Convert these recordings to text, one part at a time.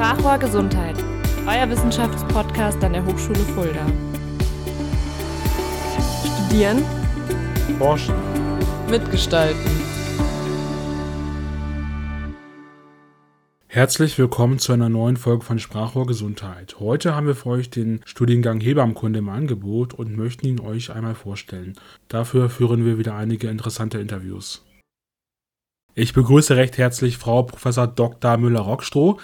Sprachrohr Gesundheit, euer Wissenschaftspodcast an der Hochschule Fulda. Studieren, Forschen, mitgestalten. Herzlich willkommen zu einer neuen Folge von Sprachrohr Gesundheit. Heute haben wir für euch den Studiengang Hebammenkunde im Angebot und möchten ihn euch einmal vorstellen. Dafür führen wir wieder einige interessante Interviews. Ich begrüße recht herzlich Frau Prof. Dr. Müller-Rockstroh.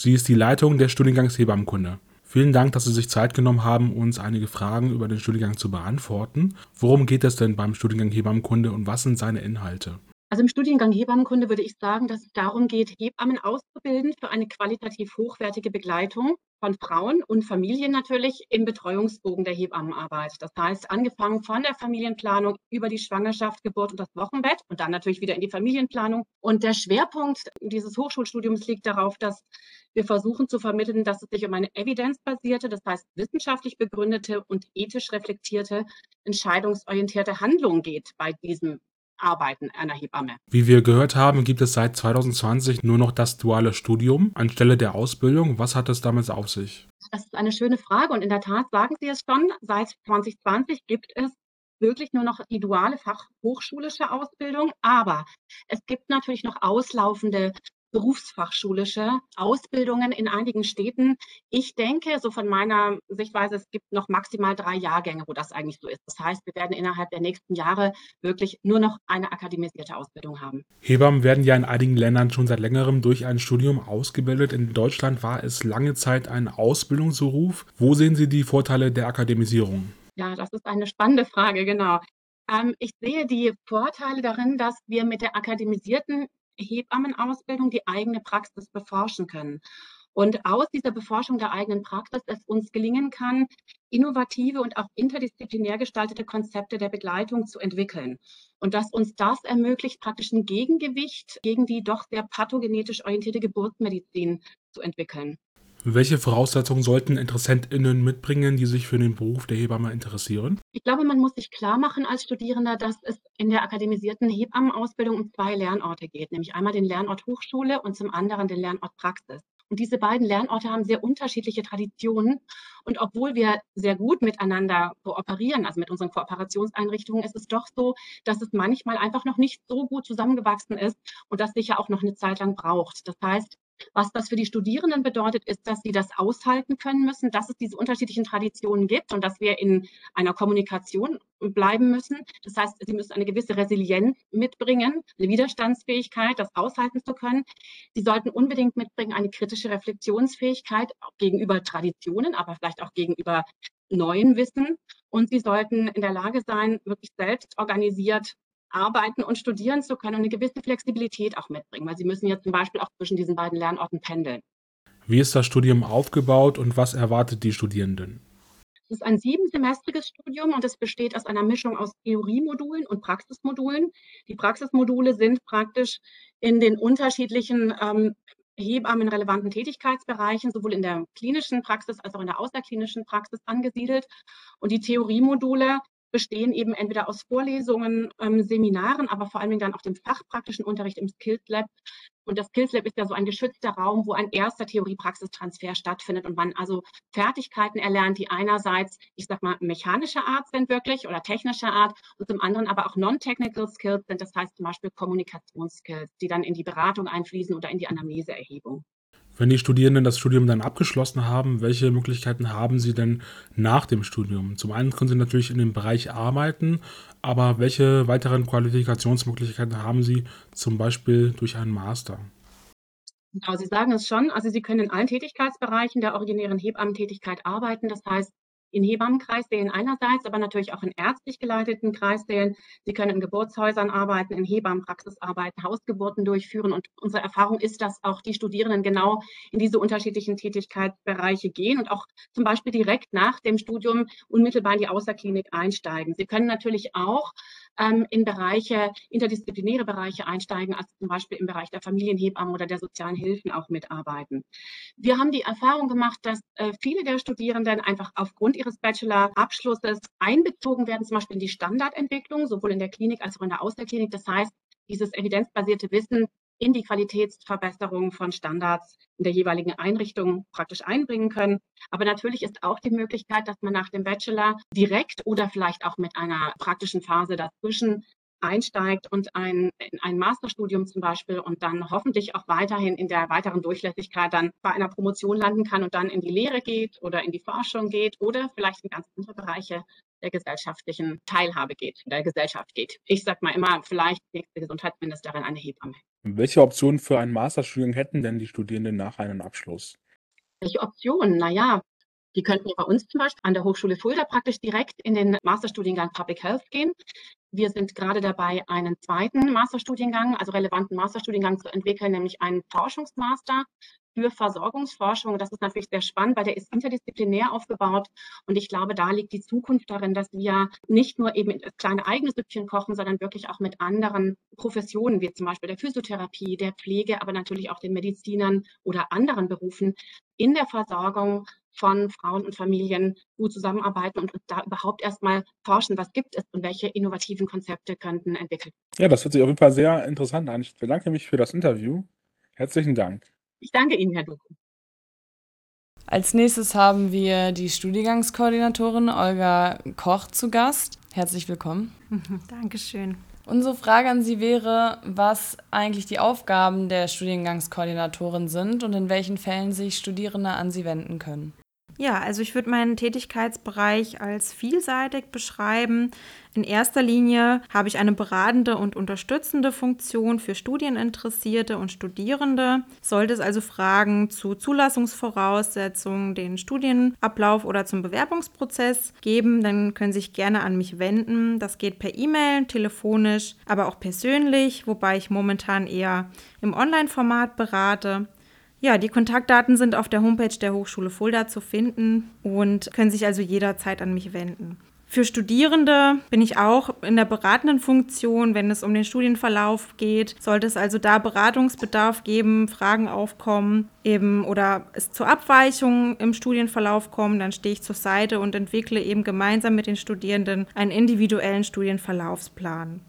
Sie ist die Leitung des Studiengangs Hebammenkunde. Vielen Dank, dass Sie sich Zeit genommen haben, uns einige Fragen über den Studiengang zu beantworten. Worum geht es denn beim Studiengang Hebammenkunde und was sind seine Inhalte? Also im Studiengang Hebammenkunde würde ich sagen, dass es darum geht, Hebammen auszubilden für eine qualitativ hochwertige Begleitung von Frauen und Familien natürlich im Betreuungsbogen der Hebammenarbeit. Das heißt, angefangen von der Familienplanung über die Schwangerschaft, Geburt und das Wochenbett und dann natürlich wieder in die Familienplanung. Und der Schwerpunkt dieses Hochschulstudiums liegt darauf, dass wir versuchen zu vermitteln, dass es sich um eine evidenzbasierte, das heißt wissenschaftlich begründete und ethisch reflektierte, entscheidungsorientierte Handlung geht bei diesem Arbeiten einer Hebamme. Wie wir gehört haben, gibt es seit 2020 nur noch das duale Studium anstelle der Ausbildung. Was hat es damals auf sich? Das ist eine schöne Frage und in der Tat sagen Sie es schon, seit 2020 gibt es wirklich nur noch die duale fachhochschulische Ausbildung, aber es gibt natürlich noch auslaufende berufsfachschulische Ausbildungen in einigen Städten. Ich denke, so von meiner Sichtweise, es gibt noch maximal drei Jahrgänge, wo das eigentlich so ist. Das heißt, wir werden innerhalb der nächsten Jahre wirklich nur noch eine akademisierte Ausbildung haben. Hebammen werden ja in einigen Ländern schon seit längerem durch ein Studium ausgebildet. In Deutschland war es lange Zeit ein Ausbildungsberuf. Wo sehen Sie die Vorteile der Akademisierung? Ja, das ist eine spannende Frage, genau. Ähm, ich sehe die Vorteile darin, dass wir mit der akademisierten Hebammenausbildung die eigene Praxis beforschen können. Und aus dieser Beforschung der eigenen Praxis es uns gelingen kann, innovative und auch interdisziplinär gestaltete Konzepte der Begleitung zu entwickeln. Und dass uns das ermöglicht, praktisch ein Gegengewicht gegen die doch sehr pathogenetisch orientierte Geburtsmedizin zu entwickeln. Welche Voraussetzungen sollten InteressentInnen mitbringen, die sich für den Beruf der Hebamme interessieren? Ich glaube, man muss sich klar machen als Studierender, dass es in der akademisierten Hebammenausbildung um zwei Lernorte geht, nämlich einmal den Lernort Hochschule und zum anderen den Lernort Praxis. Und diese beiden Lernorte haben sehr unterschiedliche Traditionen. Und obwohl wir sehr gut miteinander kooperieren, also mit unseren Kooperationseinrichtungen, ist es doch so, dass es manchmal einfach noch nicht so gut zusammengewachsen ist und das sicher auch noch eine Zeit lang braucht. Das heißt, was das für die Studierenden bedeutet, ist, dass sie das aushalten können müssen, dass es diese unterschiedlichen Traditionen gibt und dass wir in einer Kommunikation bleiben müssen. Das heißt, sie müssen eine gewisse Resilienz mitbringen, eine Widerstandsfähigkeit, das aushalten zu können. Sie sollten unbedingt mitbringen eine kritische Reflexionsfähigkeit gegenüber Traditionen, aber vielleicht auch gegenüber neuen Wissen. Und sie sollten in der Lage sein, wirklich selbst organisiert arbeiten und studieren zu können und eine gewisse Flexibilität auch mitbringen, weil sie müssen ja zum Beispiel auch zwischen diesen beiden Lernorten pendeln. Wie ist das Studium aufgebaut und was erwartet die Studierenden? Es ist ein siebensemestriges Studium und es besteht aus einer Mischung aus Theoriemodulen und Praxismodulen. Die Praxismodule sind praktisch in den unterschiedlichen ähm, hebammenrelevanten Tätigkeitsbereichen, sowohl in der klinischen Praxis als auch in der außerklinischen Praxis angesiedelt. Und die Theoriemodule bestehen eben entweder aus Vorlesungen, ähm, Seminaren, aber vor Dingen dann auch dem fachpraktischen Unterricht im Skills Lab. Und das Skills Lab ist ja so ein geschützter Raum, wo ein erster Theorie-Praxistransfer stattfindet und man also Fertigkeiten erlernt, die einerseits, ich sag mal, mechanischer Art sind wirklich oder technischer Art und zum anderen aber auch non-technical Skills sind, das heißt zum Beispiel Kommunikationsskills, die dann in die Beratung einfließen oder in die Anamneseerhebung. Wenn die Studierenden das Studium dann abgeschlossen haben, welche Möglichkeiten haben sie denn nach dem Studium? Zum einen können sie natürlich in dem Bereich arbeiten, aber welche weiteren Qualifikationsmöglichkeiten haben sie zum Beispiel durch einen Master? Genau, Sie sagen es schon. Also Sie können in allen Tätigkeitsbereichen der originären Hebammentätigkeit arbeiten. Das heißt, in Hebammenkreissälen einerseits, aber natürlich auch in ärztlich geleiteten Kreissälen. Sie können in Geburtshäusern arbeiten, in Hebammenpraxis arbeiten, Hausgeburten durchführen. Und unsere Erfahrung ist, dass auch die Studierenden genau in diese unterschiedlichen Tätigkeitsbereiche gehen und auch zum Beispiel direkt nach dem Studium unmittelbar in die Außerklinik einsteigen. Sie können natürlich auch ähm, in Bereiche, interdisziplinäre Bereiche einsteigen, als zum Beispiel im Bereich der Familienhebammen oder der sozialen Hilfen auch mitarbeiten. Wir haben die Erfahrung gemacht, dass äh, viele der Studierenden einfach aufgrund ihres Bachelor-Abschlusses einbezogen werden, zum Beispiel in die Standardentwicklung, sowohl in der Klinik als auch in der Außerklinik. Das heißt, dieses evidenzbasierte Wissen in die Qualitätsverbesserung von Standards in der jeweiligen Einrichtung praktisch einbringen können. Aber natürlich ist auch die Möglichkeit, dass man nach dem Bachelor direkt oder vielleicht auch mit einer praktischen Phase dazwischen einsteigt und ein, in ein Masterstudium zum Beispiel und dann hoffentlich auch weiterhin in der weiteren Durchlässigkeit dann bei einer Promotion landen kann und dann in die Lehre geht oder in die Forschung geht oder vielleicht in ganz andere Bereiche der gesellschaftlichen Teilhabe geht, der Gesellschaft geht. Ich sage mal immer, vielleicht nächste Gesundheitsministerin eine Hebamme. Welche Optionen für einen Masterstudium hätten denn die Studierenden nach einem Abschluss? Welche Optionen? Naja, die könnten bei uns zum Beispiel an der Hochschule Fulda praktisch direkt in den Masterstudiengang Public Health gehen. Wir sind gerade dabei, einen zweiten Masterstudiengang, also relevanten Masterstudiengang zu entwickeln, nämlich einen Forschungsmaster für Versorgungsforschung. Das ist natürlich sehr spannend, weil der ist interdisziplinär aufgebaut. Und ich glaube, da liegt die Zukunft darin, dass wir nicht nur eben kleine eigene Süppchen kochen, sondern wirklich auch mit anderen Professionen, wie zum Beispiel der Physiotherapie, der Pflege, aber natürlich auch den Medizinern oder anderen Berufen in der Versorgung von Frauen und Familien gut zusammenarbeiten und da überhaupt erstmal forschen, was gibt es und welche innovativen Konzepte könnten entwickelt. Ja, das hört sich auf jeden Fall sehr interessant an. Ich bedanke mich für das Interview. Herzlichen Dank. Ich danke Ihnen, Herr Duku. Als nächstes haben wir die Studiengangskoordinatorin Olga Koch zu Gast. Herzlich willkommen. Dankeschön. Unsere Frage an Sie wäre, was eigentlich die Aufgaben der Studiengangskoordinatorin sind und in welchen Fällen sich Studierende an Sie wenden können. Ja, also ich würde meinen Tätigkeitsbereich als vielseitig beschreiben. In erster Linie habe ich eine beratende und unterstützende Funktion für Studieninteressierte und Studierende. Sollte es also Fragen zu Zulassungsvoraussetzungen, den Studienablauf oder zum Bewerbungsprozess geben, dann können Sie sich gerne an mich wenden. Das geht per E-Mail, telefonisch, aber auch persönlich, wobei ich momentan eher im Online-Format berate. Ja, die Kontaktdaten sind auf der Homepage der Hochschule Fulda zu finden und können sich also jederzeit an mich wenden. Für Studierende bin ich auch in der beratenden Funktion, wenn es um den Studienverlauf geht. Sollte es also da Beratungsbedarf geben, Fragen aufkommen, eben oder es zu Abweichungen im Studienverlauf kommen, dann stehe ich zur Seite und entwickle eben gemeinsam mit den Studierenden einen individuellen Studienverlaufsplan.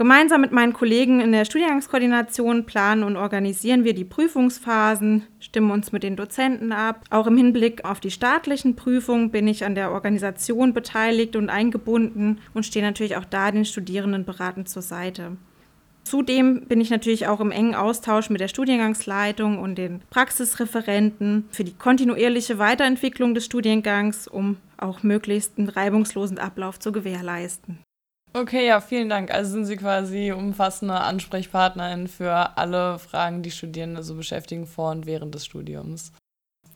Gemeinsam mit meinen Kollegen in der Studiengangskoordination planen und organisieren wir die Prüfungsphasen, stimmen uns mit den Dozenten ab. Auch im Hinblick auf die staatlichen Prüfungen bin ich an der Organisation beteiligt und eingebunden und stehe natürlich auch da den Studierenden beratend zur Seite. Zudem bin ich natürlich auch im engen Austausch mit der Studiengangsleitung und den Praxisreferenten für die kontinuierliche Weiterentwicklung des Studiengangs, um auch möglichst einen reibungslosen Ablauf zu gewährleisten. Okay, ja, vielen Dank. Also sind Sie quasi umfassende Ansprechpartnerin für alle Fragen, die Studierende so beschäftigen vor und während des Studiums.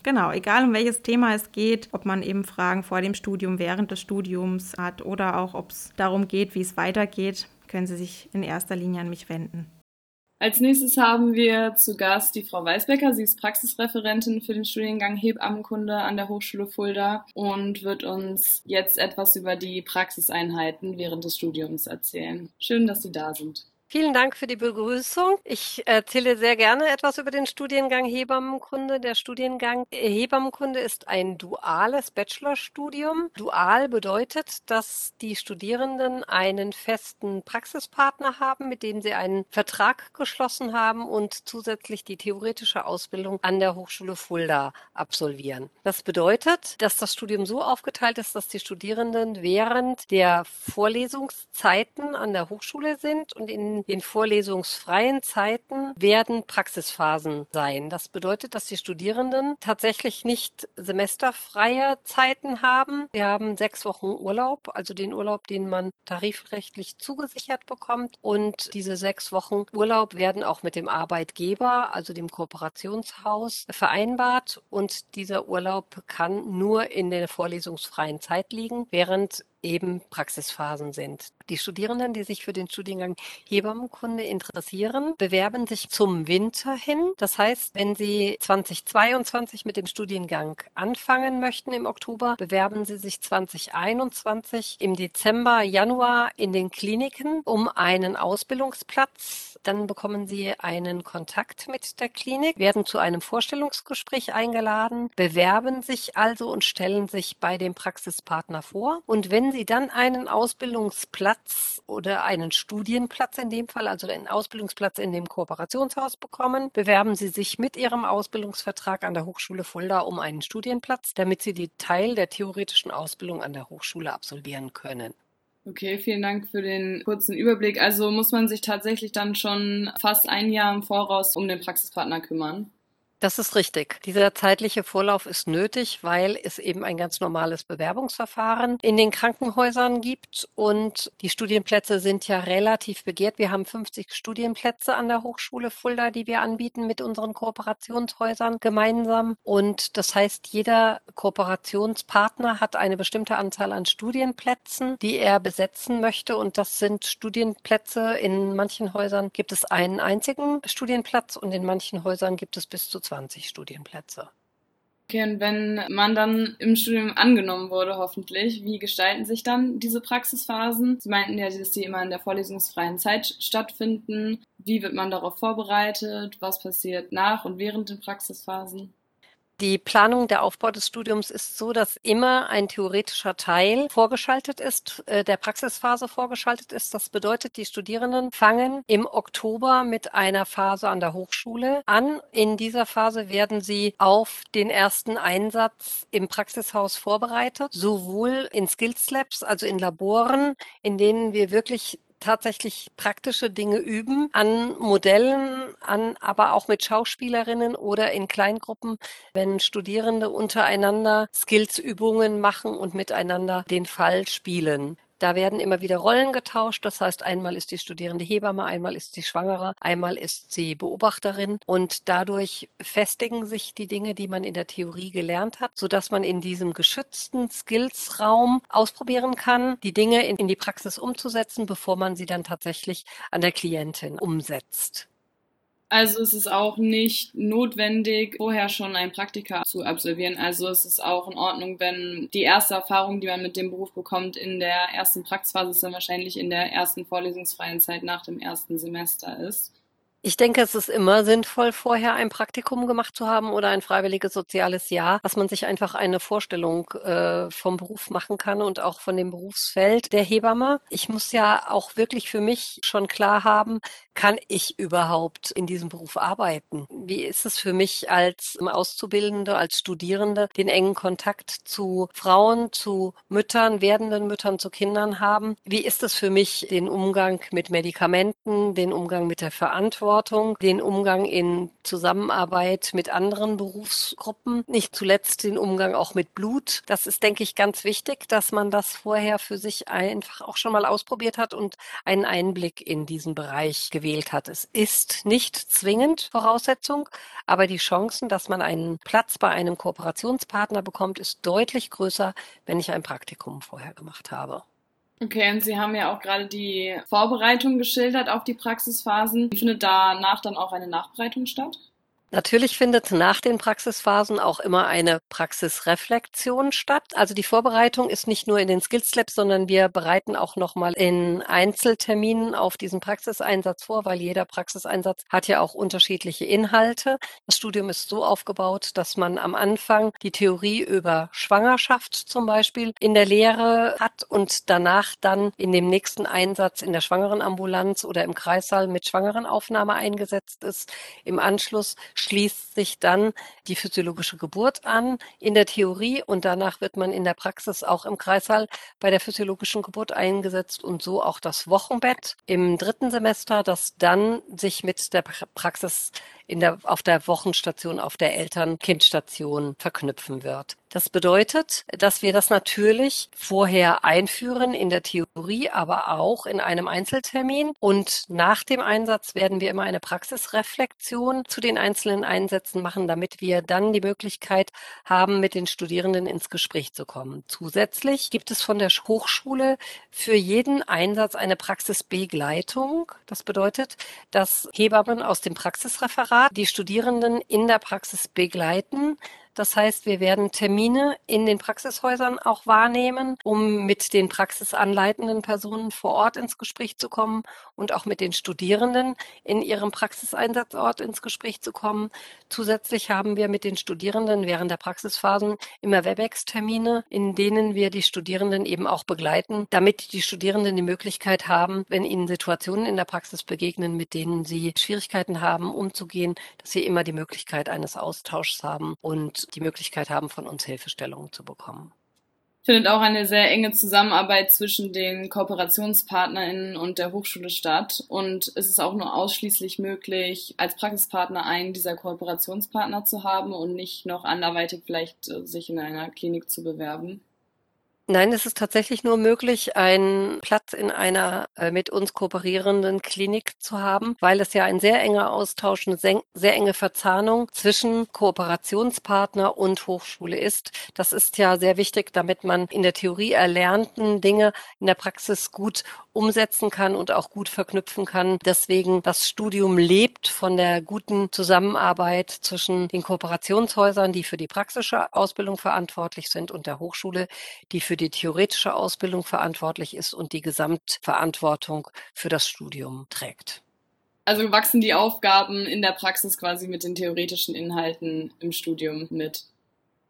Genau, egal um welches Thema es geht, ob man eben Fragen vor dem Studium, während des Studiums hat oder auch ob es darum geht, wie es weitergeht, können Sie sich in erster Linie an mich wenden. Als nächstes haben wir zu Gast die Frau Weißbecker. Sie ist Praxisreferentin für den Studiengang Hebammenkunde an der Hochschule Fulda und wird uns jetzt etwas über die Praxiseinheiten während des Studiums erzählen. Schön, dass Sie da sind. Vielen Dank für die Begrüßung. Ich erzähle sehr gerne etwas über den Studiengang Hebammenkunde. Der Studiengang Hebammenkunde ist ein duales Bachelorstudium. Dual bedeutet, dass die Studierenden einen festen Praxispartner haben, mit dem sie einen Vertrag geschlossen haben und zusätzlich die theoretische Ausbildung an der Hochschule Fulda absolvieren. Das bedeutet, dass das Studium so aufgeteilt ist, dass die Studierenden während der Vorlesungszeiten an der Hochschule sind und in den vorlesungsfreien Zeiten werden Praxisphasen sein. Das bedeutet, dass die Studierenden tatsächlich nicht semesterfreie Zeiten haben. Wir haben sechs Wochen Urlaub, also den Urlaub, den man tarifrechtlich zugesichert bekommt. Und diese sechs Wochen Urlaub werden auch mit dem Arbeitgeber, also dem Kooperationshaus, vereinbart. Und dieser Urlaub kann nur in der vorlesungsfreien Zeit liegen, während eben Praxisphasen sind. Die Studierenden, die sich für den Studiengang Hebammenkunde interessieren, bewerben sich zum Winter hin. Das heißt, wenn Sie 2022 mit dem Studiengang anfangen möchten im Oktober, bewerben Sie sich 2021 im Dezember, Januar in den Kliniken um einen Ausbildungsplatz Dann bekommen Sie einen Kontakt mit der Klinik, werden zu einem Vorstellungsgespräch eingeladen, bewerben sich also und stellen sich bei dem Praxispartner vor. Und wenn Sie dann einen Ausbildungsplatz oder einen Studienplatz in dem Fall, also einen Ausbildungsplatz in dem Kooperationshaus bekommen, bewerben Sie sich mit Ihrem Ausbildungsvertrag an der Hochschule Fulda um einen Studienplatz, damit Sie die Teil der theoretischen Ausbildung an der Hochschule absolvieren können. Okay, vielen Dank für den kurzen Überblick. Also muss man sich tatsächlich dann schon fast ein Jahr im Voraus um den Praxispartner kümmern. Das ist richtig. Dieser zeitliche Vorlauf ist nötig, weil es eben ein ganz normales Bewerbungsverfahren in den Krankenhäusern gibt und die Studienplätze sind ja relativ begehrt. Wir haben 50 Studienplätze an der Hochschule Fulda, die wir anbieten mit unseren Kooperationshäusern gemeinsam. Und das heißt, jeder Kooperationspartner hat eine bestimmte Anzahl an Studienplätzen, die er besetzen möchte. Und das sind Studienplätze. In manchen Häusern gibt es einen einzigen Studienplatz und in manchen Häusern gibt es bis zu 20 Studienplätze. Okay, und wenn man dann im Studium angenommen wurde, hoffentlich, wie gestalten sich dann diese Praxisphasen? Sie meinten ja, dass die immer in der vorlesungsfreien Zeit stattfinden. Wie wird man darauf vorbereitet? Was passiert nach und während den Praxisphasen? Die Planung der Aufbau des Studiums ist so, dass immer ein theoretischer Teil vorgeschaltet ist, äh, der Praxisphase vorgeschaltet ist. Das bedeutet, die Studierenden fangen im Oktober mit einer Phase an der Hochschule an. In dieser Phase werden sie auf den ersten Einsatz im Praxishaus vorbereitet, sowohl in Skills Labs, also in Laboren, in denen wir wirklich tatsächlich praktische Dinge üben, an Modellen, an, aber auch mit Schauspielerinnen oder in Kleingruppen, wenn Studierende untereinander Skillsübungen machen und miteinander den Fall spielen. Da werden immer wieder Rollen getauscht. Das heißt, einmal ist die Studierende Hebamme, einmal ist sie Schwangere, einmal ist sie Beobachterin. Und dadurch festigen sich die Dinge, die man in der Theorie gelernt hat, sodass man in diesem geschützten Skills-Raum ausprobieren kann, die Dinge in, in die Praxis umzusetzen, bevor man sie dann tatsächlich an der Klientin umsetzt. Also es ist auch nicht notwendig, vorher schon ein Praktika zu absolvieren. Also es ist auch in Ordnung, wenn die erste Erfahrung, die man mit dem Beruf bekommt, in der ersten Praxisphase ist, dann wahrscheinlich in der ersten vorlesungsfreien Zeit nach dem ersten Semester ist. Ich denke, es ist immer sinnvoll, vorher ein Praktikum gemacht zu haben oder ein freiwilliges soziales Jahr, dass man sich einfach eine Vorstellung äh, vom Beruf machen kann und auch von dem Berufsfeld der Hebamme. Ich muss ja auch wirklich für mich schon klar haben, kann ich überhaupt in diesem Beruf arbeiten? Wie ist es für mich als Auszubildende, als Studierende, den engen Kontakt zu Frauen, zu Müttern, werdenden Müttern, zu Kindern haben? Wie ist es für mich, den Umgang mit Medikamenten, den Umgang mit der Verantwortung? Verantwortung, den Umgang in Zusammenarbeit mit anderen Berufsgruppen, nicht zuletzt den Umgang auch mit Blut. Das ist, denke ich, ganz wichtig, dass man das vorher für sich einfach auch schon mal ausprobiert hat und einen Einblick in diesen Bereich gewählt hat. Es ist nicht zwingend Voraussetzung, aber die Chancen, dass man einen Platz bei einem Kooperationspartner bekommt, ist deutlich größer, wenn ich ein Praktikum vorher gemacht habe. Okay, und Sie haben ja auch gerade die Vorbereitung geschildert auf die Praxisphasen. Findet danach dann auch eine Nachbereitung statt? Natürlich findet nach den Praxisphasen auch immer eine Praxisreflexion statt. Also die Vorbereitung ist nicht nur in den Skills Labs, sondern wir bereiten auch nochmal in Einzelterminen auf diesen Praxiseinsatz vor, weil jeder Praxiseinsatz hat ja auch unterschiedliche Inhalte. Das Studium ist so aufgebaut, dass man am Anfang die Theorie über Schwangerschaft zum Beispiel in der Lehre hat und danach dann in dem nächsten Einsatz in der Schwangerenambulanz oder im Kreissaal mit Schwangerenaufnahme eingesetzt ist. Im Anschluss schließt sich dann die physiologische Geburt an in der Theorie und danach wird man in der Praxis auch im Kreissaal bei der physiologischen Geburt eingesetzt und so auch das Wochenbett im dritten Semester, das dann sich mit der Praxis in der, auf der Wochenstation, auf der Eltern-Kind-Station verknüpfen wird. Das bedeutet, dass wir das natürlich vorher einführen in der Theorie, aber auch in einem Einzeltermin. Und nach dem Einsatz werden wir immer eine Praxisreflexion zu den einzelnen Einsätzen machen, damit wir dann die Möglichkeit haben, mit den Studierenden ins Gespräch zu kommen. Zusätzlich gibt es von der Hochschule für jeden Einsatz eine Praxisbegleitung. Das bedeutet, dass Hebammen aus dem Praxisreferat die Studierenden in der Praxis begleiten Das heißt, wir werden Termine in den Praxishäusern auch wahrnehmen, um mit den praxisanleitenden Personen vor Ort ins Gespräch zu kommen und auch mit den Studierenden in ihrem Praxiseinsatzort ins Gespräch zu kommen. Zusätzlich haben wir mit den Studierenden während der Praxisphasen immer WebEx-Termine, in denen wir die Studierenden eben auch begleiten, damit die Studierenden die Möglichkeit haben, wenn ihnen Situationen in der Praxis begegnen, mit denen sie Schwierigkeiten haben, umzugehen, dass sie immer die Möglichkeit eines Austauschs haben und die Möglichkeit haben, von uns Hilfestellungen zu bekommen findet auch eine sehr enge Zusammenarbeit zwischen den KooperationspartnerInnen und der Hochschule statt. Und es ist auch nur ausschließlich möglich, als Praxispartner einen dieser Kooperationspartner zu haben und nicht noch anderweitig vielleicht äh, sich in einer Klinik zu bewerben. Nein, es ist tatsächlich nur möglich, einen Platz in einer äh, mit uns kooperierenden Klinik zu haben, weil es ja ein sehr enger Austausch, eine sehr, sehr enge Verzahnung zwischen Kooperationspartner und Hochschule ist. Das ist ja sehr wichtig, damit man in der Theorie erlernten Dinge in der Praxis gut umsetzen kann und auch gut verknüpfen kann. Deswegen das Studium lebt von der guten Zusammenarbeit zwischen den Kooperationshäusern, die für die praktische Ausbildung verantwortlich sind, und der Hochschule, die für die theoretische Ausbildung verantwortlich ist und die Gesamtverantwortung für das Studium trägt. Also wachsen die Aufgaben in der Praxis quasi mit den theoretischen Inhalten im Studium mit.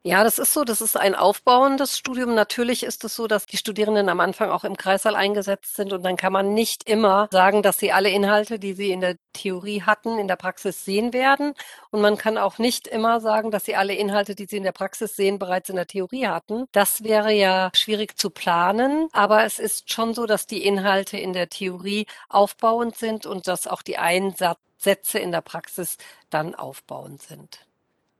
Ja, das ist so. Das ist ein aufbauendes Studium. Natürlich ist es so, dass die Studierenden am Anfang auch im Kreissaal eingesetzt sind und dann kann man nicht immer sagen, dass sie alle Inhalte, die sie in der Theorie hatten, in der Praxis sehen werden. Und man kann auch nicht immer sagen, dass sie alle Inhalte, die sie in der Praxis sehen, bereits in der Theorie hatten. Das wäre ja schwierig zu planen. Aber es ist schon so, dass die Inhalte in der Theorie aufbauend sind und dass auch die Einsätze in der Praxis dann aufbauend sind.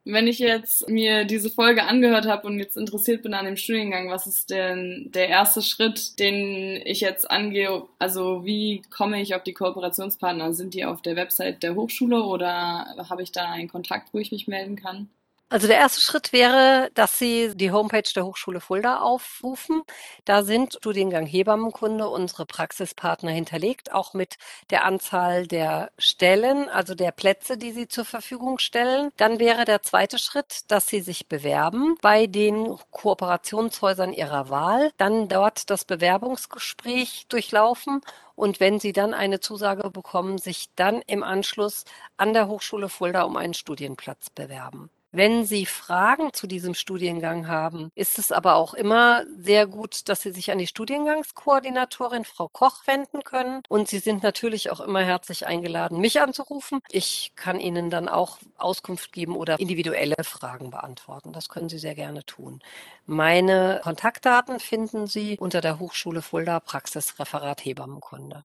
Wenn ich jetzt mir diese Folge angehört habe und jetzt interessiert bin an dem Studiengang, was ist denn der erste Schritt, den ich jetzt angehe? Also wie komme ich auf die Kooperationspartner? Sind die auf der Website der Hochschule oder habe ich da einen Kontakt, wo ich mich melden kann? Also der erste Schritt wäre, dass Sie die Homepage der Hochschule Fulda aufrufen. Da sind Studiengang Hebammenkunde unsere Praxispartner hinterlegt, auch mit der Anzahl der Stellen, also der Plätze, die Sie zur Verfügung stellen. Dann wäre der zweite Schritt, dass Sie sich bewerben bei den Kooperationshäusern Ihrer Wahl, dann dort das Bewerbungsgespräch durchlaufen und wenn Sie dann eine Zusage bekommen, sich dann im Anschluss an der Hochschule Fulda um einen Studienplatz bewerben. Wenn Sie Fragen zu diesem Studiengang haben, ist es aber auch immer sehr gut, dass Sie sich an die Studiengangskoordinatorin Frau Koch wenden können. Und Sie sind natürlich auch immer herzlich eingeladen, mich anzurufen. Ich kann Ihnen dann auch Auskunft geben oder individuelle Fragen beantworten. Das können Sie sehr gerne tun. Meine Kontaktdaten finden Sie unter der Hochschule Fulda Praxisreferat Hebammenkunde.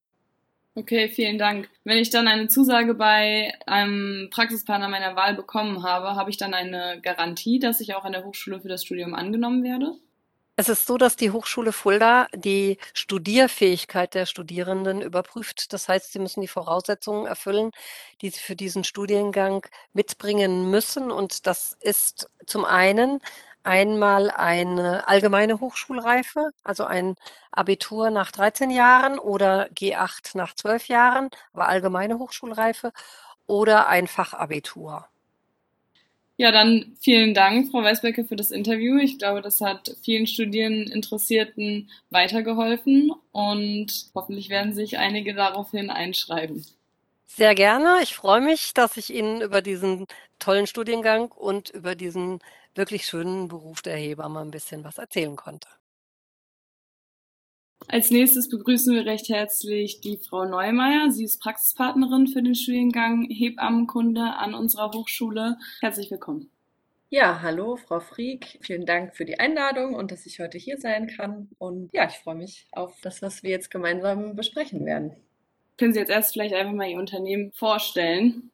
Okay, vielen Dank. Wenn ich dann eine Zusage bei einem Praxispartner meiner Wahl bekommen habe, habe ich dann eine Garantie, dass ich auch an der Hochschule für das Studium angenommen werde? Es ist so, dass die Hochschule Fulda die Studierfähigkeit der Studierenden überprüft. Das heißt, sie müssen die Voraussetzungen erfüllen, die sie für diesen Studiengang mitbringen müssen. Und das ist zum einen einmal eine allgemeine Hochschulreife, also ein Abitur nach 13 Jahren oder G8 nach 12 Jahren, aber allgemeine Hochschulreife oder ein Fachabitur. Ja, dann vielen Dank, Frau Weißbecker, für das Interview. Ich glaube, das hat vielen Studieninteressierten weitergeholfen und hoffentlich werden sich einige daraufhin einschreiben. Sehr gerne. Ich freue mich, dass ich Ihnen über diesen tollen Studiengang und über diesen wirklich schönen Beruf der Hebamme ein bisschen was erzählen konnte. Als nächstes begrüßen wir recht herzlich die Frau Neumeier. Sie ist Praxispartnerin für den Studiengang Hebammenkunde an unserer Hochschule. Herzlich willkommen. Ja, hallo, Frau Frieck. Vielen Dank für die Einladung und dass ich heute hier sein kann. Und ja, ich freue mich auf das, was wir jetzt gemeinsam besprechen werden. Können Sie jetzt erst vielleicht einfach mal Ihr Unternehmen vorstellen?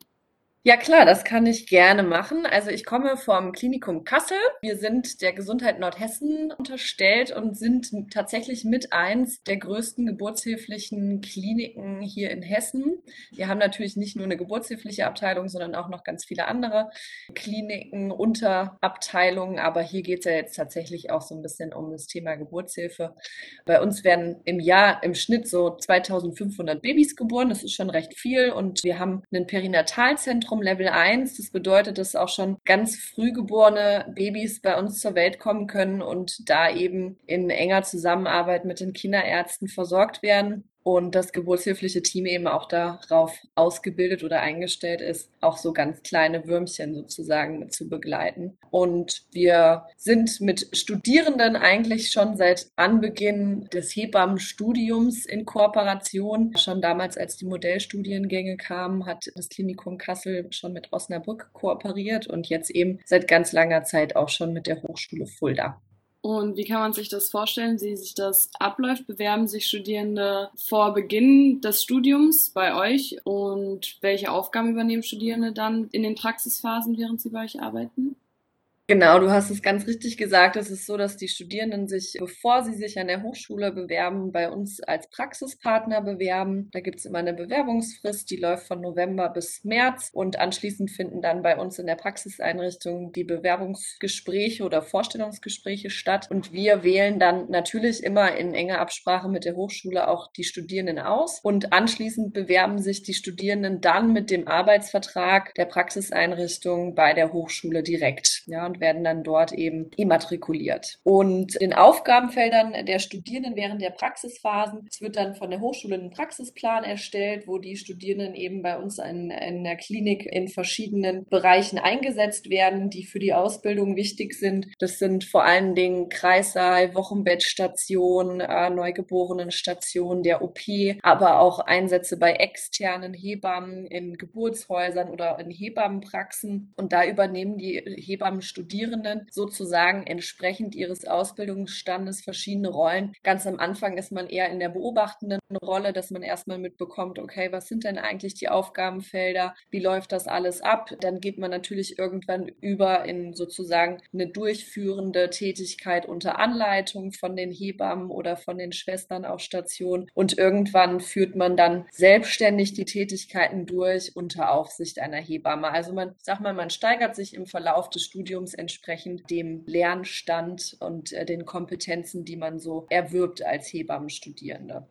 Ja klar, das kann ich gerne machen. Also ich komme vom Klinikum Kassel. Wir sind der Gesundheit Nordhessen unterstellt und sind tatsächlich mit eins der größten geburtshilflichen Kliniken hier in Hessen. Wir haben natürlich nicht nur eine geburtshilfliche Abteilung, sondern auch noch ganz viele andere Kliniken, Unterabteilungen. Aber hier geht es ja jetzt tatsächlich auch so ein bisschen um das Thema Geburtshilfe. Bei uns werden im Jahr im Schnitt so 2500 Babys geboren. Das ist schon recht viel. Und wir haben ein Perinatalzentrum vom Level 1. Das bedeutet, dass auch schon ganz früh geborene Babys bei uns zur Welt kommen können und da eben in enger Zusammenarbeit mit den Kinderärzten versorgt werden und das geburtshilfliche Team eben auch darauf ausgebildet oder eingestellt ist, auch so ganz kleine Würmchen sozusagen mit zu begleiten. Und wir sind mit Studierenden eigentlich schon seit Anbeginn des Hebammenstudiums in Kooperation. Schon damals, als die Modellstudiengänge kamen, hat das Klinikum Kassel schon mit Osnabrück kooperiert und jetzt eben seit ganz langer Zeit auch schon mit der Hochschule Fulda. Und wie kann man sich das vorstellen, wie sich das abläuft? Bewerben sich Studierende vor Beginn des Studiums bei euch und welche Aufgaben übernehmen Studierende dann in den Praxisphasen, während sie bei euch arbeiten? Genau, du hast es ganz richtig gesagt. Es ist so, dass die Studierenden sich, bevor sie sich an der Hochschule bewerben, bei uns als Praxispartner bewerben. Da gibt es immer eine Bewerbungsfrist, die läuft von November bis März und anschließend finden dann bei uns in der Praxiseinrichtung die Bewerbungsgespräche oder Vorstellungsgespräche statt. Und wir wählen dann natürlich immer in enger Absprache mit der Hochschule auch die Studierenden aus. Und anschließend bewerben sich die Studierenden dann mit dem Arbeitsvertrag der Praxiseinrichtung bei der Hochschule direkt. Ja, und werden dann dort eben immatrikuliert. Und den Aufgabenfeldern der Studierenden während der Praxisphasen, es wird dann von der Hochschule ein Praxisplan erstellt, wo die Studierenden eben bei uns in, in der Klinik in verschiedenen Bereichen eingesetzt werden, die für die Ausbildung wichtig sind. Das sind vor allen Dingen Kreissaal, Wochenbettstation, äh, Neugeborenenstation, der OP, aber auch Einsätze bei externen Hebammen in Geburtshäusern oder in Hebammenpraxen. Und da übernehmen die Hebammen Studierenden sozusagen entsprechend ihres Ausbildungsstandes verschiedene Rollen. Ganz am Anfang ist man eher in der beobachtenden Rolle, dass man erstmal mitbekommt, okay, was sind denn eigentlich die Aufgabenfelder? Wie läuft das alles ab? Dann geht man natürlich irgendwann über in sozusagen eine durchführende Tätigkeit unter Anleitung von den Hebammen oder von den Schwestern auf Station. Und irgendwann führt man dann selbstständig die Tätigkeiten durch unter Aufsicht einer Hebamme. Also man, sag mal, man steigert sich im Verlauf des Studiums Studiums entsprechend dem Lernstand und äh, den Kompetenzen, die man so erwirbt als Hebammenstudierende.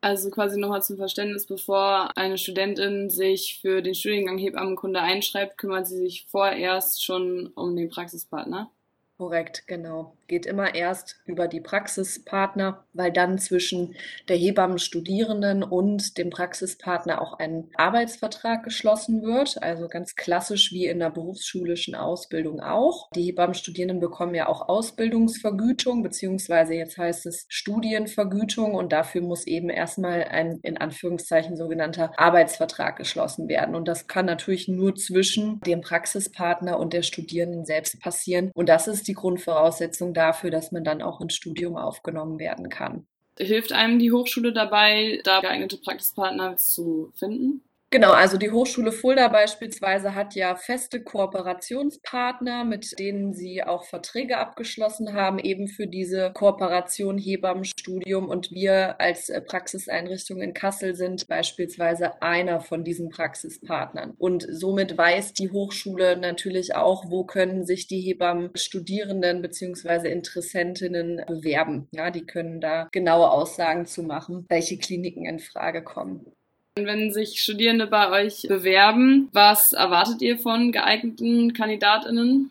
Also quasi nochmal zum Verständnis, bevor eine Studentin sich für den Studiengang Hebammenkunde einschreibt, kümmert sie sich vorerst schon um den Praxispartner. Korrekt, genau geht immer erst über die Praxispartner, weil dann zwischen der Hebammenstudierenden und dem Praxispartner auch ein Arbeitsvertrag geschlossen wird. Also ganz klassisch wie in der berufsschulischen Ausbildung auch. Die Hebammenstudierenden bekommen ja auch Ausbildungsvergütung, beziehungsweise jetzt heißt es Studienvergütung und dafür muss eben erstmal ein in Anführungszeichen sogenannter Arbeitsvertrag geschlossen werden. Und das kann natürlich nur zwischen dem Praxispartner und der Studierenden selbst passieren. Und das ist die Grundvoraussetzung dafür, dass man dann auch ins Studium aufgenommen werden kann. Hilft einem die Hochschule dabei, da geeignete Praxispartner zu finden? Genau, also die Hochschule Fulda beispielsweise hat ja feste Kooperationspartner, mit denen sie auch Verträge abgeschlossen haben, eben für diese Kooperation Hebammenstudium. Und wir als äh, Praxiseinrichtung in Kassel sind beispielsweise einer von diesen Praxispartnern. Und somit weiß die Hochschule natürlich auch, wo können sich die Hebammenstudierenden beziehungsweise Interessentinnen bewerben. Ja, die können da genaue Aussagen zu machen, welche Kliniken in Frage kommen. Wenn sich Studierende bei euch bewerben, was erwartet ihr von geeigneten Kandidatinnen?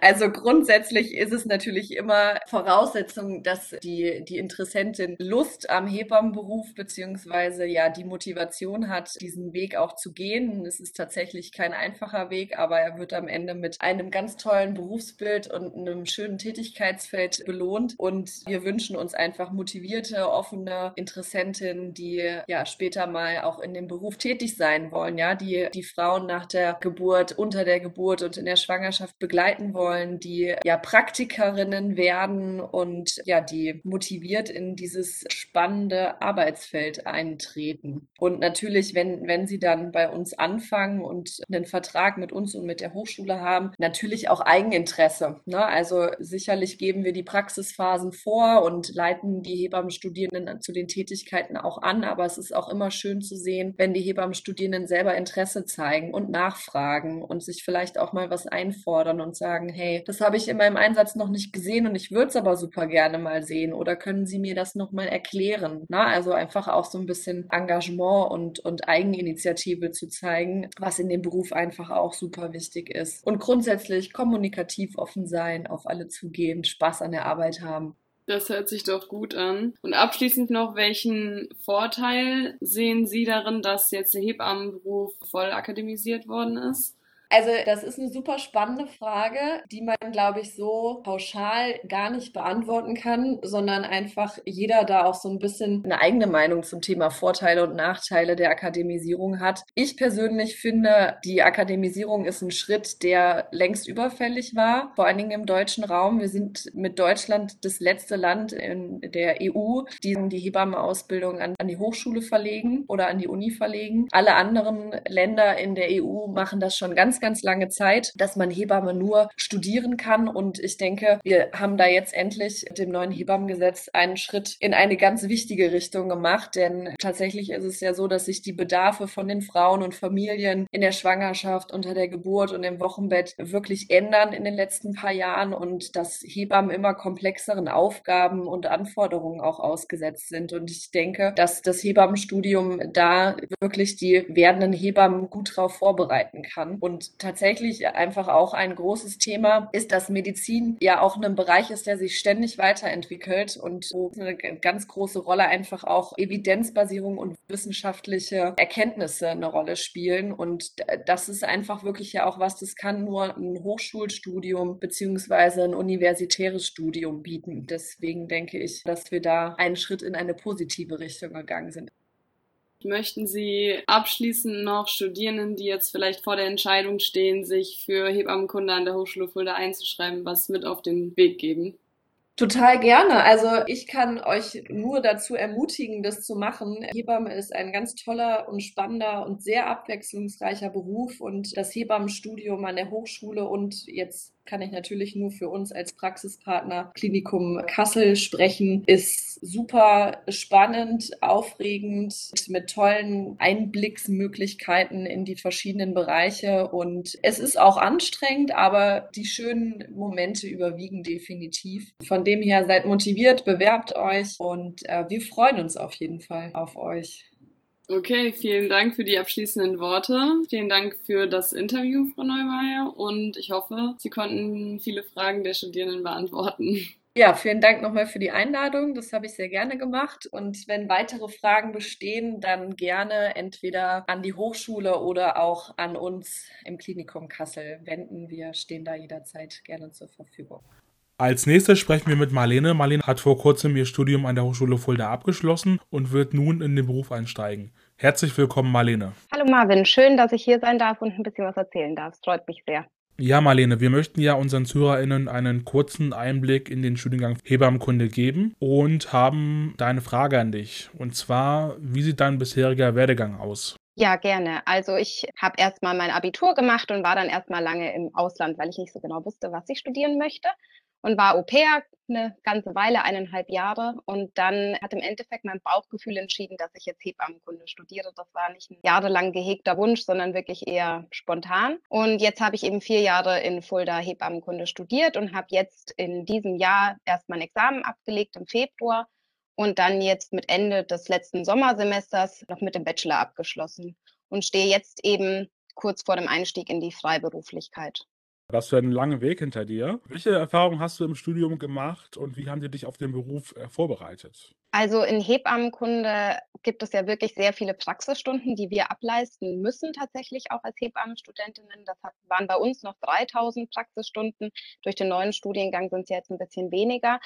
Also grundsätzlich ist es natürlich immer Voraussetzung, dass die, die Interessentin Lust am Hebammenberuf beziehungsweise ja die Motivation hat, diesen Weg auch zu gehen. Es ist tatsächlich kein einfacher Weg, aber er wird am Ende mit einem ganz tollen Berufsbild und einem schönen Tätigkeitsfeld belohnt. Und wir wünschen uns einfach motivierte, offene Interessentinnen, die ja später mal auch in dem Beruf tätig sein wollen, ja, die die Frauen nach der Geburt, unter der Geburt und in der Schwangerschaft begleiten wollen, die ja Praktikerinnen werden und ja, die motiviert in dieses spannende Arbeitsfeld eintreten. Und natürlich, wenn, wenn sie dann bei uns anfangen und einen Vertrag mit uns und mit der Hochschule haben, natürlich auch Eigeninteresse. Ne? Also sicherlich geben wir die Praxisphasen vor und leiten die Hebammenstudierenden zu den Tätigkeiten auch an, aber es ist auch immer schön zu sehen, wenn die Hebammenstudierenden selber Interesse zeigen und nachfragen und sich vielleicht auch mal was einfordern und sagen, sagen, hey, das habe ich in meinem Einsatz noch nicht gesehen und ich würde es aber super gerne mal sehen oder können Sie mir das nochmal erklären? Na, also einfach auch so ein bisschen Engagement und, und Eigeninitiative zu zeigen, was in dem Beruf einfach auch super wichtig ist. Und grundsätzlich kommunikativ offen sein, auf alle zugehen, Spaß an der Arbeit haben. Das hört sich doch gut an. Und abschließend noch, welchen Vorteil sehen Sie darin, dass jetzt der Hebammenberuf voll akademisiert worden ist? Also das ist eine super spannende Frage, die man, glaube ich, so pauschal gar nicht beantworten kann, sondern einfach jeder da auch so ein bisschen eine eigene Meinung zum Thema Vorteile und Nachteile der Akademisierung hat. Ich persönlich finde, die Akademisierung ist ein Schritt, der längst überfällig war, vor allen Dingen im deutschen Raum. Wir sind mit Deutschland das letzte Land in der EU, die die Hebammenausbildung an, an die Hochschule verlegen oder an die Uni verlegen. Alle anderen Länder in der EU machen das schon ganz, ganz lange Zeit, dass man Hebamme nur studieren kann. Und ich denke, wir haben da jetzt endlich dem neuen Hebammengesetz einen Schritt in eine ganz wichtige Richtung gemacht. Denn tatsächlich ist es ja so, dass sich die Bedarfe von den Frauen und Familien in der Schwangerschaft, unter der Geburt und im Wochenbett wirklich ändern in den letzten paar Jahren und dass Hebammen immer komplexeren Aufgaben und Anforderungen auch ausgesetzt sind. Und ich denke, dass das Hebammenstudium da wirklich die werdenden Hebammen gut darauf vorbereiten kann. Und tatsächlich einfach auch ein großes Thema ist, dass Medizin ja auch ein Bereich ist, der sich ständig weiterentwickelt und wo eine ganz große Rolle einfach auch Evidenzbasierung und wissenschaftliche Erkenntnisse eine Rolle spielen. Und das ist einfach wirklich ja auch was, das kann nur ein Hochschulstudium beziehungsweise ein universitäres Studium bieten. Deswegen denke ich, dass wir da einen Schritt in eine positive Richtung gegangen sind. Möchten Sie abschließend noch Studierenden, die jetzt vielleicht vor der Entscheidung stehen, sich für Hebammenkunde an der Hochschule Fulda einzuschreiben, was mit auf den Weg geben? Total gerne. Also ich kann euch nur dazu ermutigen, das zu machen. Hebamme ist ein ganz toller und spannender und sehr abwechslungsreicher Beruf und das Hebammenstudium an der Hochschule und jetzt kann ich natürlich nur für uns als Praxispartner Klinikum Kassel sprechen, ist super spannend, aufregend, mit tollen Einblicksmöglichkeiten in die verschiedenen Bereiche und es ist auch anstrengend, aber die schönen Momente überwiegen definitiv. Von dem her seid motiviert, bewerbt euch und äh, wir freuen uns auf jeden Fall auf euch. Okay, vielen Dank für die abschließenden Worte. Vielen Dank für das Interview, Frau Neumeier. Und ich hoffe, Sie konnten viele Fragen der Studierenden beantworten. Ja, vielen Dank nochmal für die Einladung. Das habe ich sehr gerne gemacht. Und wenn weitere Fragen bestehen, dann gerne entweder an die Hochschule oder auch an uns im Klinikum Kassel wenden. Wir stehen da jederzeit gerne zur Verfügung. Als nächstes sprechen wir mit Marlene. Marlene hat vor kurzem ihr Studium an der Hochschule Fulda abgeschlossen und wird nun in den Beruf einsteigen. Herzlich willkommen, Marlene. Hallo Marvin, schön, dass ich hier sein darf und ein bisschen was erzählen darf. Es freut mich sehr. Ja, Marlene, wir möchten ja unseren ZuhörerInnen einen kurzen Einblick in den Studiengang Hebammenkunde geben und haben da eine Frage an dich. Und zwar, wie sieht dein bisheriger Werdegang aus? Ja, gerne. Also ich habe erstmal mein Abitur gemacht und war dann erstmal lange im Ausland, weil ich nicht so genau wusste, was ich studieren möchte und war Au pair eine ganze Weile, eineinhalb Jahre. Und dann hat im Endeffekt mein Bauchgefühl entschieden, dass ich jetzt Hebammenkunde studiere. Das war nicht ein jahrelang gehegter Wunsch, sondern wirklich eher spontan. Und jetzt habe ich eben vier Jahre in Fulda Hebammenkunde studiert und habe jetzt in diesem Jahr erst mein Examen abgelegt im Februar und dann jetzt mit Ende des letzten Sommersemesters noch mit dem Bachelor abgeschlossen und stehe jetzt eben kurz vor dem Einstieg in die Freiberuflichkeit. Hast du einen langen Weg hinter dir. Welche Erfahrungen hast du im Studium gemacht und wie haben die dich auf den Beruf äh, vorbereitet? Also in Hebammenkunde gibt es ja wirklich sehr viele Praxisstunden, die wir ableisten müssen tatsächlich auch als Hebammenstudentinnen. Das waren bei uns noch 3000 Praxisstunden. Durch den neuen Studiengang sind es jetzt ein bisschen weniger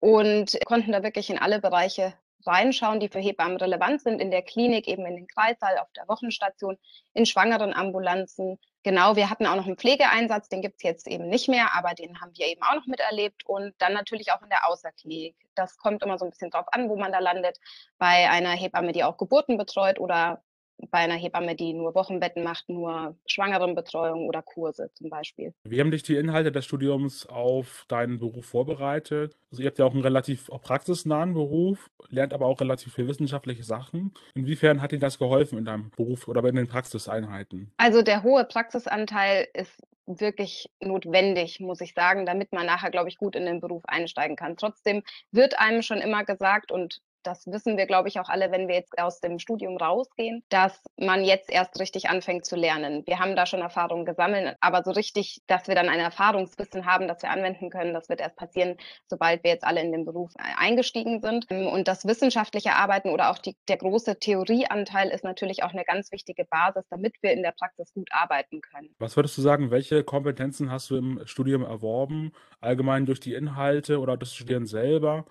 und konnten da wirklich in alle Bereiche reinschauen, die für Hebammen relevant sind, in der Klinik, eben in den Kreissaal, auf der Wochenstation, in Schwangerenambulanzen. Genau, wir hatten auch noch einen Pflegeeinsatz, den gibt's jetzt eben nicht mehr, aber den haben wir eben auch noch miterlebt und dann natürlich auch in der Außerklinik. Das kommt immer so ein bisschen drauf an, wo man da landet. Bei einer Hebamme, die auch Geburten betreut oder bei einer Hebamme, die nur Wochenbetten macht, nur Schwangerenbetreuung oder Kurse zum Beispiel. Wie haben dich die Inhalte des Studiums auf deinen Beruf vorbereitet? Also ihr habt ja auch einen relativ praxisnahen Beruf, lernt aber auch relativ viel wissenschaftliche Sachen. Inwiefern hat dir das geholfen in deinem Beruf oder in den Praxiseinheiten? Also der hohe Praxisanteil ist wirklich notwendig, muss ich sagen, damit man nachher, glaube ich, gut in den Beruf einsteigen kann. Trotzdem wird einem schon immer gesagt und das wissen wir, glaube ich, auch alle, wenn wir jetzt aus dem Studium rausgehen, dass man jetzt erst richtig anfängt zu lernen. Wir haben da schon Erfahrungen gesammelt, aber so richtig, dass wir dann ein Erfahrungswissen haben, das wir anwenden können, das wird erst passieren, sobald wir jetzt alle in den Beruf eingestiegen sind. Und das wissenschaftliche Arbeiten oder auch die, der große Theorieanteil ist natürlich auch eine ganz wichtige Basis, damit wir in der Praxis gut arbeiten können. Was würdest du sagen, welche Kompetenzen hast du im Studium erworben, allgemein durch die Inhalte oder das Studieren selber?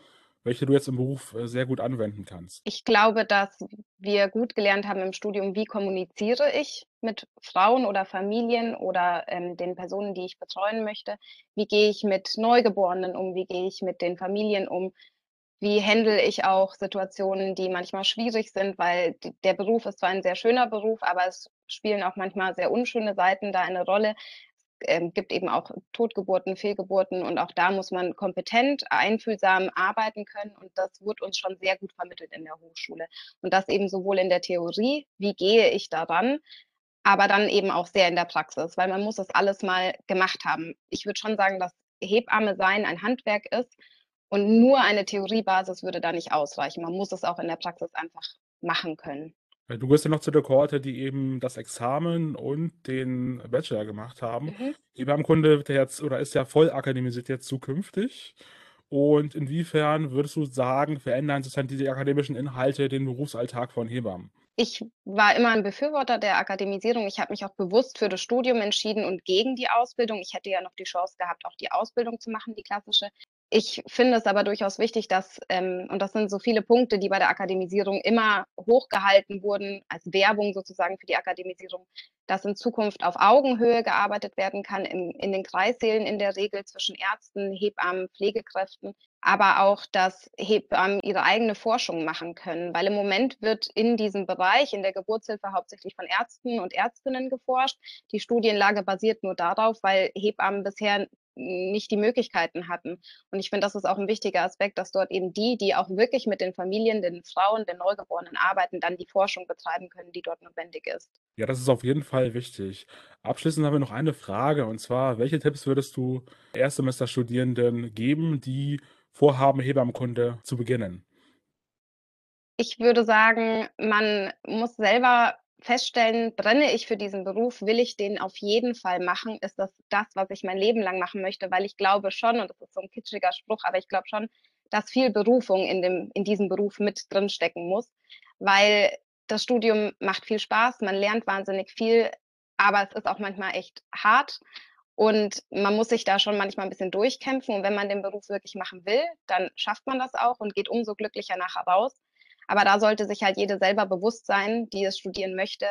Welche du jetzt im Beruf äh, sehr gut anwenden kannst? Ich glaube, dass wir gut gelernt haben im Studium, wie kommuniziere ich mit Frauen oder Familien oder ähm, den Personen, die ich betreuen möchte. Wie gehe ich mit Neugeborenen um? Wie gehe ich mit den Familien um? Wie handle ich auch Situationen, die manchmal schwierig sind, weil der Beruf ist zwar ein sehr schöner Beruf, aber es spielen auch manchmal sehr unschöne Seiten da eine Rolle ähm, gibt eben auch Totgeburten, Fehlgeburten und auch da muss man kompetent, einfühlsam arbeiten können und das wird uns schon sehr gut vermittelt in der Hochschule. Und das eben sowohl in der Theorie, wie gehe ich daran, aber dann eben auch sehr in der Praxis, weil man muss das alles mal gemacht haben. Ich würde schon sagen, dass Hebamme sein ein Handwerk ist und nur eine Theoriebasis würde da nicht ausreichen. Man muss es auch in der Praxis einfach machen können. Äh, du gehörst ja noch zu der Kohorte, die eben das Examen und den Bachelor gemacht haben. Mhm. Hebammenkunde wird ja jetzt oder ist ja voll akademisiert jetzt zukünftig. Und inwiefern würdest du sagen, verändern sich dann diese akademischen Inhalte den Berufsalltag von Hebammen? Ich war immer ein Befürworter der Akademisierung. Ich habe mich auch bewusst für das Studium entschieden und gegen die Ausbildung. Ich hätte ja noch die Chance gehabt, auch die Ausbildung zu machen, die klassische. Ich finde es aber durchaus wichtig, dass, ähm, und das sind so viele Punkte, die bei der Akademisierung immer hochgehalten wurden, als Werbung sozusagen für die Akademisierung, dass in Zukunft auf Augenhöhe gearbeitet werden kann, in, in den Kreissälen in der Regel zwischen Ärzten, Hebammen, Pflegekräften, aber auch, dass Hebammen ihre eigene Forschung machen können, weil im Moment wird in diesem Bereich, in der Geburtshilfe hauptsächlich von Ärzten und Ärztinnen geforscht. Die Studienlage basiert nur darauf, weil Hebammen bisher nicht die Möglichkeiten hatten. Und ich finde, das ist auch ein wichtiger Aspekt, dass dort eben die, die auch wirklich mit den Familien, den Frauen, den Neugeborenen arbeiten, dann die Forschung betreiben können, die dort notwendig ist. Ja, das ist auf jeden Fall wichtig. Abschließend haben wir noch eine Frage, und zwar, welche Tipps würdest du Erstsemesterstudierenden geben, die vorhaben, Hebammenkunde zu beginnen? Ich würde sagen, man muss selber feststellen, brenne ich für diesen Beruf, will ich den auf jeden Fall machen? Ist das das, was ich mein Leben lang machen möchte? Weil ich glaube schon, und das ist so ein kitschiger Spruch, aber ich glaube schon, dass viel Berufung in, dem, in diesem Beruf mit drinstecken muss, weil das Studium macht viel Spaß, man lernt wahnsinnig viel, aber es ist auch manchmal echt hart und man muss sich da schon manchmal ein bisschen durchkämpfen. Und wenn man den Beruf wirklich machen will, dann schafft man das auch und geht umso glücklicher nachher raus. Aber da sollte sich halt jede selber bewusst sein, die es studieren möchte,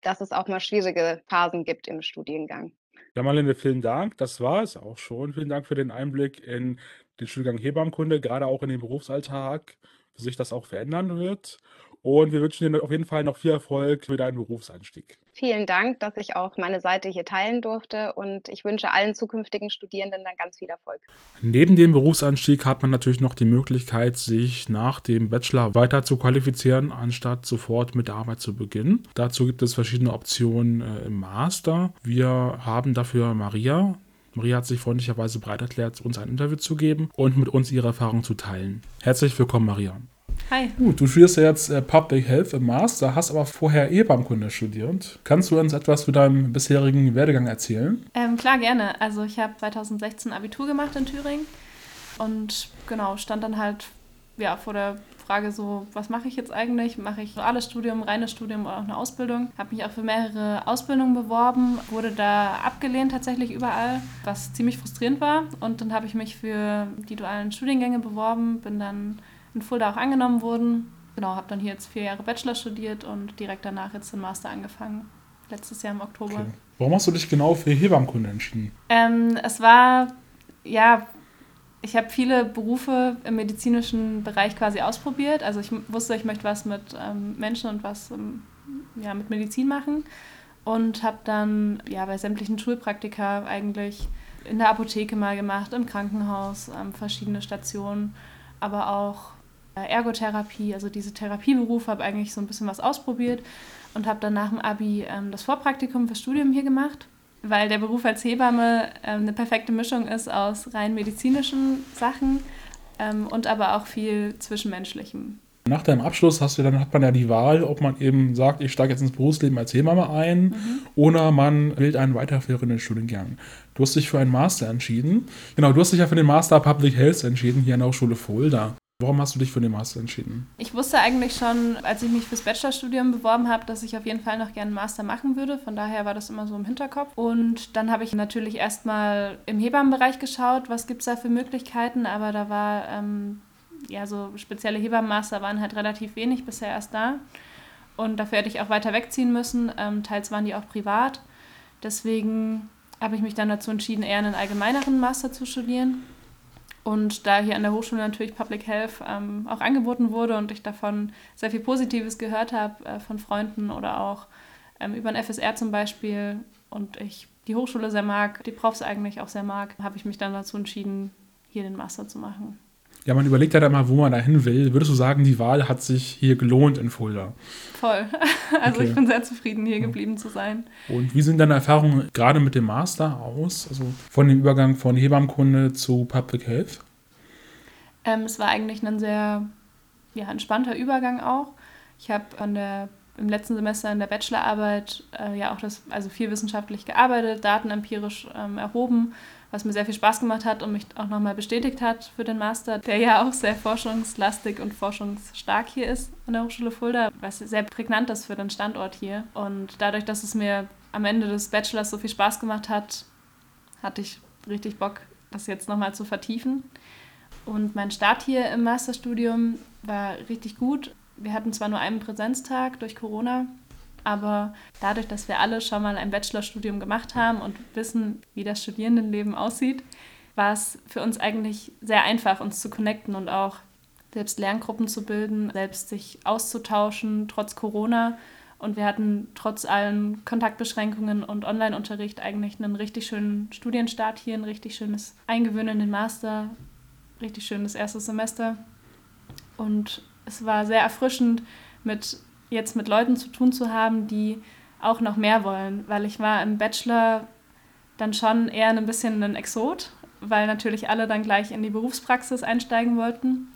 dass es auch mal schwierige Phasen gibt im Studiengang. Ja, Marlene, vielen Dank. Das war es auch schon. Vielen Dank für den Einblick in den Studiengang Hebammenkunde, gerade auch in den Berufsalltag, wie sich das auch verändern wird. Und wir wünschen dir auf jeden Fall noch viel Erfolg für deinen Berufseinstieg. Vielen Dank, dass ich auch meine Seite hier teilen durfte und ich wünsche allen zukünftigen Studierenden dann ganz viel Erfolg. Neben dem Berufsanstieg hat man natürlich noch die Möglichkeit, sich nach dem Bachelor weiter zu qualifizieren, anstatt sofort mit der Arbeit zu beginnen. Dazu gibt es verschiedene Optionen äh, im Master. Wir haben dafür Maria. Maria hat sich freundlicherweise bereit erklärt, uns ein Interview zu geben und mit uns ihre Erfahrungen zu teilen. Herzlich willkommen, Maria. Hi. Gut, du studierst ja jetzt äh, Public Health im Master, hast aber vorher Hebammenkunde studiert. Kannst du uns etwas zu deinem bisherigen Werdegang erzählen? Ähm, klar, gerne. Also ich habe 2016 Abitur gemacht in Thüringen und genau, stand dann halt ja, vor der Frage so, was mache ich jetzt eigentlich? Mache ich duales Studium, reines Studium oder auch eine Ausbildung? Habe mich auch für mehrere Ausbildungen beworben, wurde da abgelehnt tatsächlich überall, was ziemlich frustrierend war. Und dann habe ich mich für die dualen Studiengänge beworben, bin dann in Fulda auch angenommen wurden. Genau, habe dann hier jetzt vier Jahre Bachelor studiert und direkt danach jetzt den Master angefangen. Letztes Jahr im Oktober. Okay. Warum hast du dich genau für Hebammenkunde entschieden? Ähm, es war, ja, ich habe viele Berufe im medizinischen Bereich quasi ausprobiert. Also ich wusste, ich möchte was mit ähm, Menschen und was ähm, ja, mit Medizin machen. Und habe dann ja, bei sämtlichen Schulpraktika eigentlich in der Apotheke mal gemacht, im Krankenhaus, ähm, verschiedene Stationen, aber auch Ergotherapie, also diese Therapieberufe, habe eigentlich so ein bisschen was ausprobiert und habe dann nach dem Abi ähm, das Vorpraktikum fürs Studium hier gemacht weil der Beruf als Hebamme äh, eine perfekte Mischung ist aus rein medizinischen Sachen ähm, und aber auch viel Zwischenmenschlichem. Nach deinem Abschluss hast du dann hat man ja die Wahl, ob man eben sagt, ich steige jetzt ins Berufsleben als Hebamme ein mhm. oder man wählt einen weiterführenden Studiengang. Du hast dich für einen Master entschieden. Genau, du hast dich ja für den Master Public Health entschieden hier an der Hochschule Fulda. Warum hast du dich für den Master entschieden? Ich wusste eigentlich schon, als ich mich fürs Bachelorstudium beworben habe, dass ich auf jeden Fall noch gerne einen Master machen würde. Von daher war das immer so im Hinterkopf. Und dann habe ich natürlich erstmal im Hebammenbereich geschaut, was gibt es da für Möglichkeiten. Aber da war, ähm, ja, so spezielle Hebammenmaster waren halt relativ wenig bisher erst da. Und dafür hätte ich auch weiter wegziehen müssen. Ähm, teils waren die auch privat. Deswegen habe ich mich dann dazu entschieden, eher einen allgemeineren Master zu studieren. Und da hier an der Hochschule natürlich Public Health ähm, auch angeboten wurde und ich davon sehr viel Positives gehört habe äh, von Freunden oder auch ähm, über ein FSR zum Beispiel und ich die Hochschule sehr mag, die Profs eigentlich auch sehr mag, habe ich mich dann dazu entschieden, hier den Master zu machen. Ja, man überlegt ja dann mal, wo man dahin will. Würdest du sagen, die Wahl hat sich hier gelohnt in Fulda? Voll. Also okay. ich bin sehr zufrieden, hier geblieben zu sein. Und wie sind deine Erfahrungen gerade mit dem Master aus? Also von dem Übergang von Hebammenkunde zu Public Health? Ähm, es war eigentlich ein sehr ja, entspannter Übergang auch. Ich habe an der im letzten Semester in der Bachelorarbeit äh, ja auch das, also viel wissenschaftlich gearbeitet, Daten empirisch ähm, erhoben was mir sehr viel Spaß gemacht hat und mich auch nochmal bestätigt hat für den Master, der ja auch sehr forschungslastig und forschungsstark hier ist an der Hochschule Fulda, was sehr prägnant ist für den Standort hier. Und dadurch, dass es mir am Ende des Bachelors so viel Spaß gemacht hat, hatte ich richtig Bock, das jetzt nochmal zu vertiefen. Und mein Start hier im Masterstudium war richtig gut. Wir hatten zwar nur einen Präsenztag durch Corona, aber dadurch, dass wir alle schon mal ein Bachelorstudium gemacht haben und wissen, wie das Studierendenleben aussieht, war es für uns eigentlich sehr einfach, uns zu connecten und auch selbst Lerngruppen zu bilden, selbst sich auszutauschen, trotz Corona. Und wir hatten trotz allen Kontaktbeschränkungen und Online-Unterricht eigentlich einen richtig schönen Studienstart hier, ein richtig schönes Eingewöhnen in den Master, richtig schönes erstes Semester. Und es war sehr erfrischend, mit jetzt mit Leuten zu tun zu haben, die auch noch mehr wollen, weil ich war im Bachelor dann schon eher ein bisschen ein Exot, weil natürlich alle dann gleich in die Berufspraxis einsteigen wollten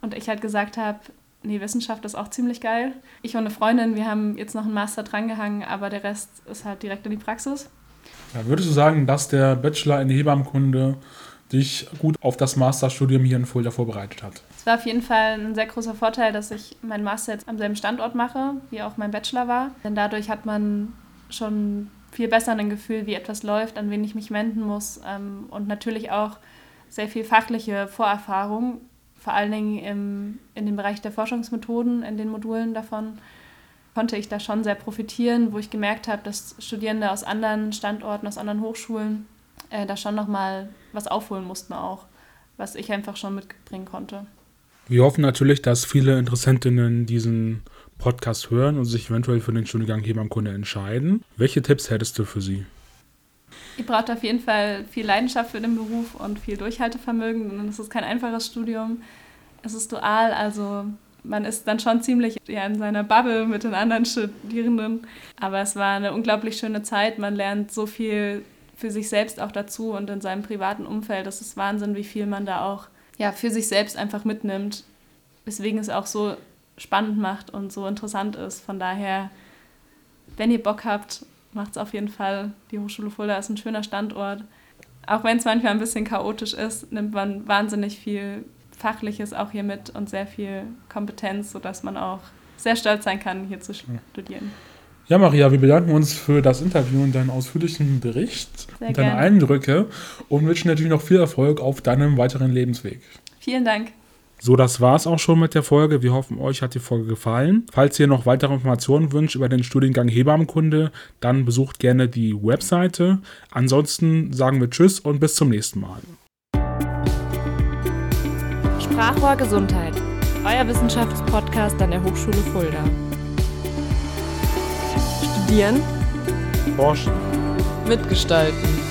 und ich halt gesagt habe, nee, Wissenschaft ist auch ziemlich geil. Ich und eine Freundin, wir haben jetzt noch einen Master drangehangen, aber der Rest ist halt direkt in die Praxis. Ja, würdest du sagen, dass der Bachelor in Hebammenkunde dich gut auf das Masterstudium hier in Fulda vorbereitet hat? Es war auf jeden Fall ein sehr großer Vorteil, dass ich meinen Master jetzt am selben Standort mache, wie auch mein Bachelor war. Denn dadurch hat man schon viel besser ein Gefühl, wie etwas läuft, an wen ich mich wenden muss ähm, und natürlich auch sehr viel fachliche Vorerfahrung, vor allen Dingen im, in dem Bereich der Forschungsmethoden, in den Modulen davon konnte ich da schon sehr profitieren, wo ich gemerkt habe, dass Studierende aus anderen Standorten, aus anderen Hochschulen äh, da schon nochmal was aufholen mussten auch, was ich einfach schon mitbringen konnte. Wir hoffen natürlich, dass viele Interessentinnen diesen Podcast hören und sich eventuell für den Studiengang Hebammenkunde entscheiden. Welche Tipps hättest du für sie? Ihr braucht auf jeden Fall viel Leidenschaft für den Beruf und viel Durchhaltevermögen. Und es ist kein einfaches Studium. Es ist dual, also man ist dann schon ziemlich ja, in seiner Bubble mit den anderen Studierenden. Aber es war eine unglaublich schöne Zeit. Man lernt so viel für sich selbst auch dazu und in seinem privaten Umfeld. Das ist Wahnsinn, wie viel man da auch ja, für sich selbst einfach mitnimmt, weswegen es auch so spannend macht und so interessant ist. Von daher, wenn ihr Bock habt, macht es auf jeden Fall. Die Hochschule Fulda ist ein schöner Standort. Auch wenn es manchmal ein bisschen chaotisch ist, nimmt man wahnsinnig viel Fachliches auch hier mit und sehr viel Kompetenz, sodass man auch sehr stolz sein kann, hier zu studieren. Ja, Maria, wir bedanken uns für das Interview und deinen ausführlichen Bericht Sehr und deine gerne. Eindrücke und wünschen natürlich noch viel Erfolg auf deinem weiteren Lebensweg. Vielen Dank. So, das war's auch schon mit der Folge. Wir hoffen, euch hat die Folge gefallen. Falls ihr noch weitere Informationen wünscht über den Studiengang Hebammenkunde, dann besucht gerne die Webseite. Ansonsten sagen wir Tschüss und bis zum nächsten Mal. Sprachrohr Gesundheit, euer Wissenschaftspodcast an der Hochschule Fulda. Studieren. Forschen. Mitgestalten.